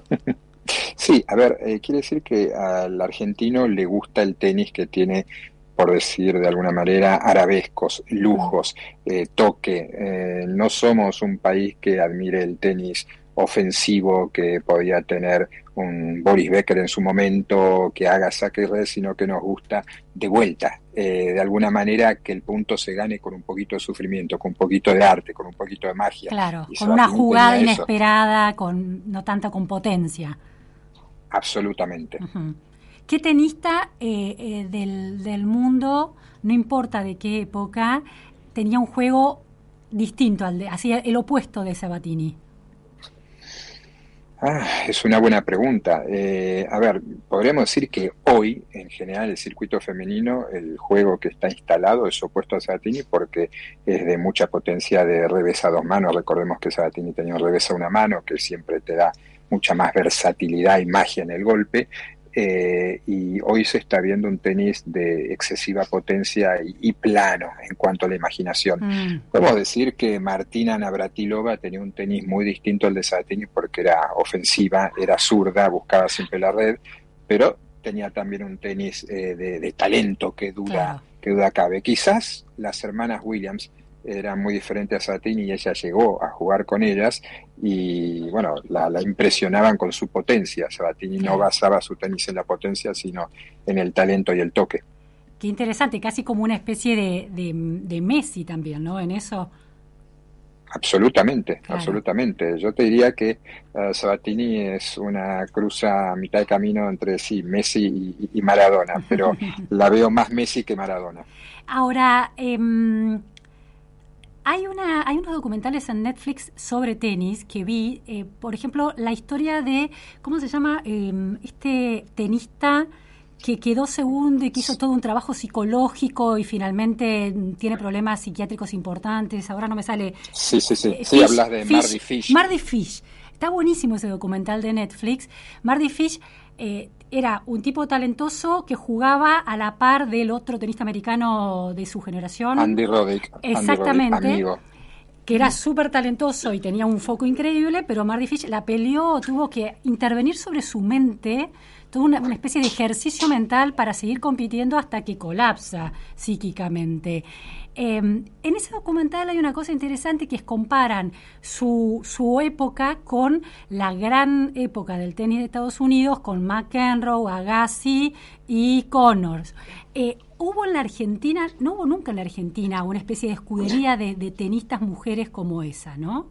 <laughs> sí, a ver, eh, quiere decir que al argentino le gusta el tenis que tiene por decir de alguna manera, arabescos, lujos, eh, toque. no somos un país que admire el tenis ofensivo que podía tener un Boris Becker en su momento que haga saque red, sino que nos gusta de vuelta, eh, de alguna manera que el punto se gane con un poquito de sufrimiento, con un poquito de arte, con un poquito de magia. Claro, con una jugada inesperada, con no tanto con potencia. Absolutamente. ¿Qué tenista eh, eh, del, del mundo, no importa de qué época, tenía un juego distinto al de, hacía el opuesto de Sabatini? Ah, es una buena pregunta. Eh, a ver, podríamos decir que hoy, en general, el circuito femenino, el juego que está instalado es opuesto a Sabatini porque es de mucha potencia de revés a dos manos. Recordemos que Sabatini tenía un revés a una mano, que siempre te da mucha más versatilidad y magia en el golpe. Eh, y hoy se está viendo un tenis de excesiva potencia y, plano en cuanto a la imaginación. Mm. Podemos decir que Martina Navratilova tenía un tenis muy distinto al de Sabatini porque era ofensiva, era zurda, buscaba siempre la red, pero tenía también un tenis eh, de, talento que duda, que duda cabe. Quizás las hermanas Williams era muy diferente a Sabatini y ella llegó a jugar con ellas y bueno, la, impresionaban con su potencia. Sabatini no basaba su tenis en la potencia, sino en el talento y el toque. Qué interesante, casi como una especie de, de, Messi también, ¿no? En eso. Absolutamente, absolutamente. Yo te diría que uh, Sabatini es una cruza a mitad de camino entre sí, Messi y, y Maradona, pero <laughs> la veo más Messi que Maradona. Ahora, eh, hay, una, hay unos documentales en Netflix sobre tenis que vi, eh, por ejemplo, la historia de, ¿cómo se llama? Eh, este tenista que quedó segundo y que hizo todo un trabajo psicológico y finalmente tiene problemas psiquiátricos importantes. Ahora no me sale. Sí, sí, sí. sí, hablas de Mardy Fish. Mardy Fish. Está buenísimo ese documental de Netflix. Mardy Fish eh, era un tipo talentoso que jugaba a la par del otro tenista americano de su generación. Andy Roddick. Exactamente. Andy Roddick, amigo. Que era súper talentoso y tenía un foco increíble, pero Mardy Fish la peleó, tuvo que intervenir sobre su mente toda una, una, especie de ejercicio mental para seguir compitiendo hasta que colapsa psíquicamente. Eh, en ese documental hay una cosa interesante que es comparan su, su época con la gran época del tenis de Estados Unidos, con McEnroe, Agassi y Connors. Eh, hubo en la Argentina, no hubo nunca en la Argentina una especie de escudería de, de tenistas mujeres como esa, ¿no?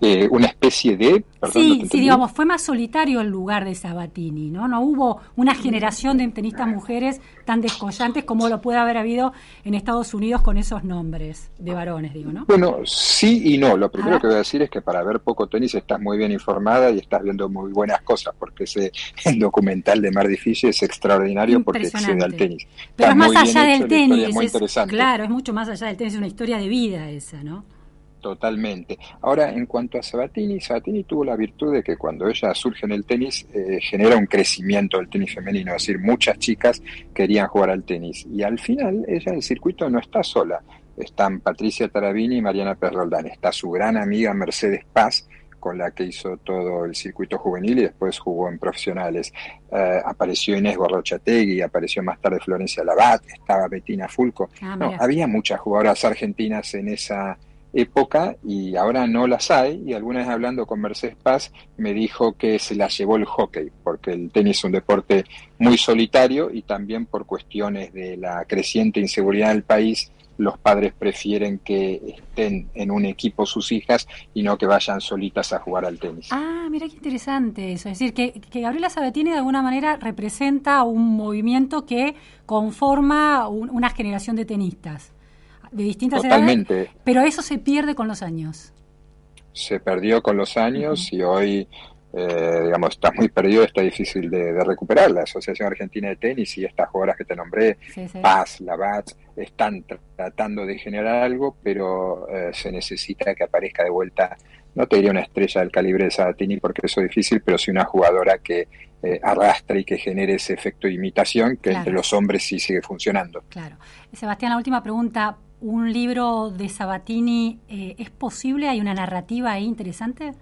Eh, una especie de... Perdón, sí, no sí, digamos, fue más solitario el lugar de Sabatini, ¿no? No hubo una generación de tenistas mujeres tan descollantes como lo puede haber habido en Estados Unidos con esos nombres de varones, digo, ¿no? Bueno, sí y no. Lo primero que voy a decir es que para ver poco tenis estás muy bien informada y estás viendo muy buenas cosas, porque ese <laughs> documental de Mar Difícil es extraordinario porque excede al tenis. Pero Está es más allá del tenis. es muy es- interesante. claro, es mucho más allá del tenis, es una historia de vida esa, ¿no? Totalmente. Ahora, en cuanto a Sabatini, Sabatini tuvo la virtud de que cuando ella surge en el tenis, eh, genera un crecimiento del tenis femenino, es decir, muchas chicas querían jugar al tenis. Y al final, ella en el circuito no está sola. Están Patricia Tarabini y Mariana Perroldán. Está su gran amiga Mercedes Paz, con la que hizo todo el circuito juvenil y después jugó en profesionales. Eh, apareció Inés Gorrochategui, apareció más tarde Florencia Labat, estaba Bettina Fulco. Ah, No, había muchas jugadoras argentinas en esa época y ahora no las hay y alguna vez hablando con Mercedes Paz me dijo que se la llevó el hockey porque el tenis es un deporte muy solitario y también por cuestiones de la creciente inseguridad del país los padres prefieren que estén en un equipo sus hijas y no que vayan solitas a jugar al tenis. Ah, mira qué interesante eso. Es decir, que, que Gabriela Sabatini de alguna manera representa un movimiento que conforma un- una generación de tenistas de distintas Totalmente. edades, pero eso se pierde con los años. se perdió con los años y hoy, eh, digamos, está muy perdido, está difícil de, de recuperar. La Asociación Argentina de Tenis y estas jugadoras que te nombré, Sí, sí. Paz, Labat, están tr- tratando de generar algo, pero eh, se necesita que aparezca de vuelta, no te diría una estrella del calibre de Sabatini porque eso es difícil, pero sí una jugadora que eh, arrastre y que genere ese efecto de imitación que Claro. entre los hombres sí sigue funcionando. Claro. Sebastián, la última pregunta. ¿Un libro de Sabatini eh, es posible? ¿Hay una narrativa ahí interesante?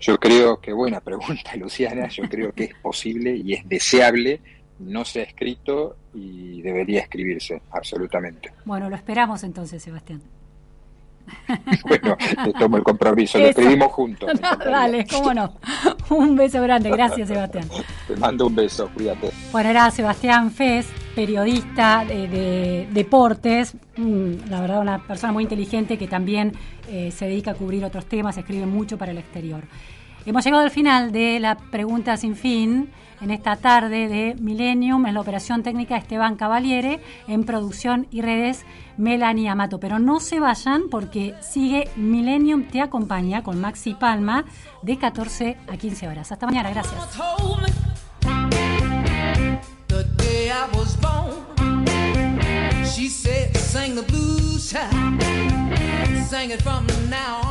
Yo creo que, buena <laughs> pregunta, Luciana, yo creo que es posible y es deseable, no se ha escrito y debería escribirse, absolutamente. Bueno, lo esperamos entonces, Sebastián. <laughs> Bueno, te tomo el compromiso, lo escribimos juntos. <laughs> encantaría. Dale, cómo no. Un beso grande. Gracias, Sebastián. Te mando un beso, cuídate. Bueno, era Sebastián Fez, periodista de, de deportes, mm, la verdad una persona muy inteligente que también eh, se dedica a cubrir otros temas, escribe mucho para el exterior. Hemos llegado al final de la pregunta sin fin en esta tarde de Millennium, en la operación técnica Esteban Cavaliere, en producción y redes Melanie Amato. Pero no se vayan porque sigue Millennium Te Acompaña con Maxi Palma de 14 a 15 horas. Hasta mañana, gracias. The day I was born. She said, sing the blues child, sing it from now on.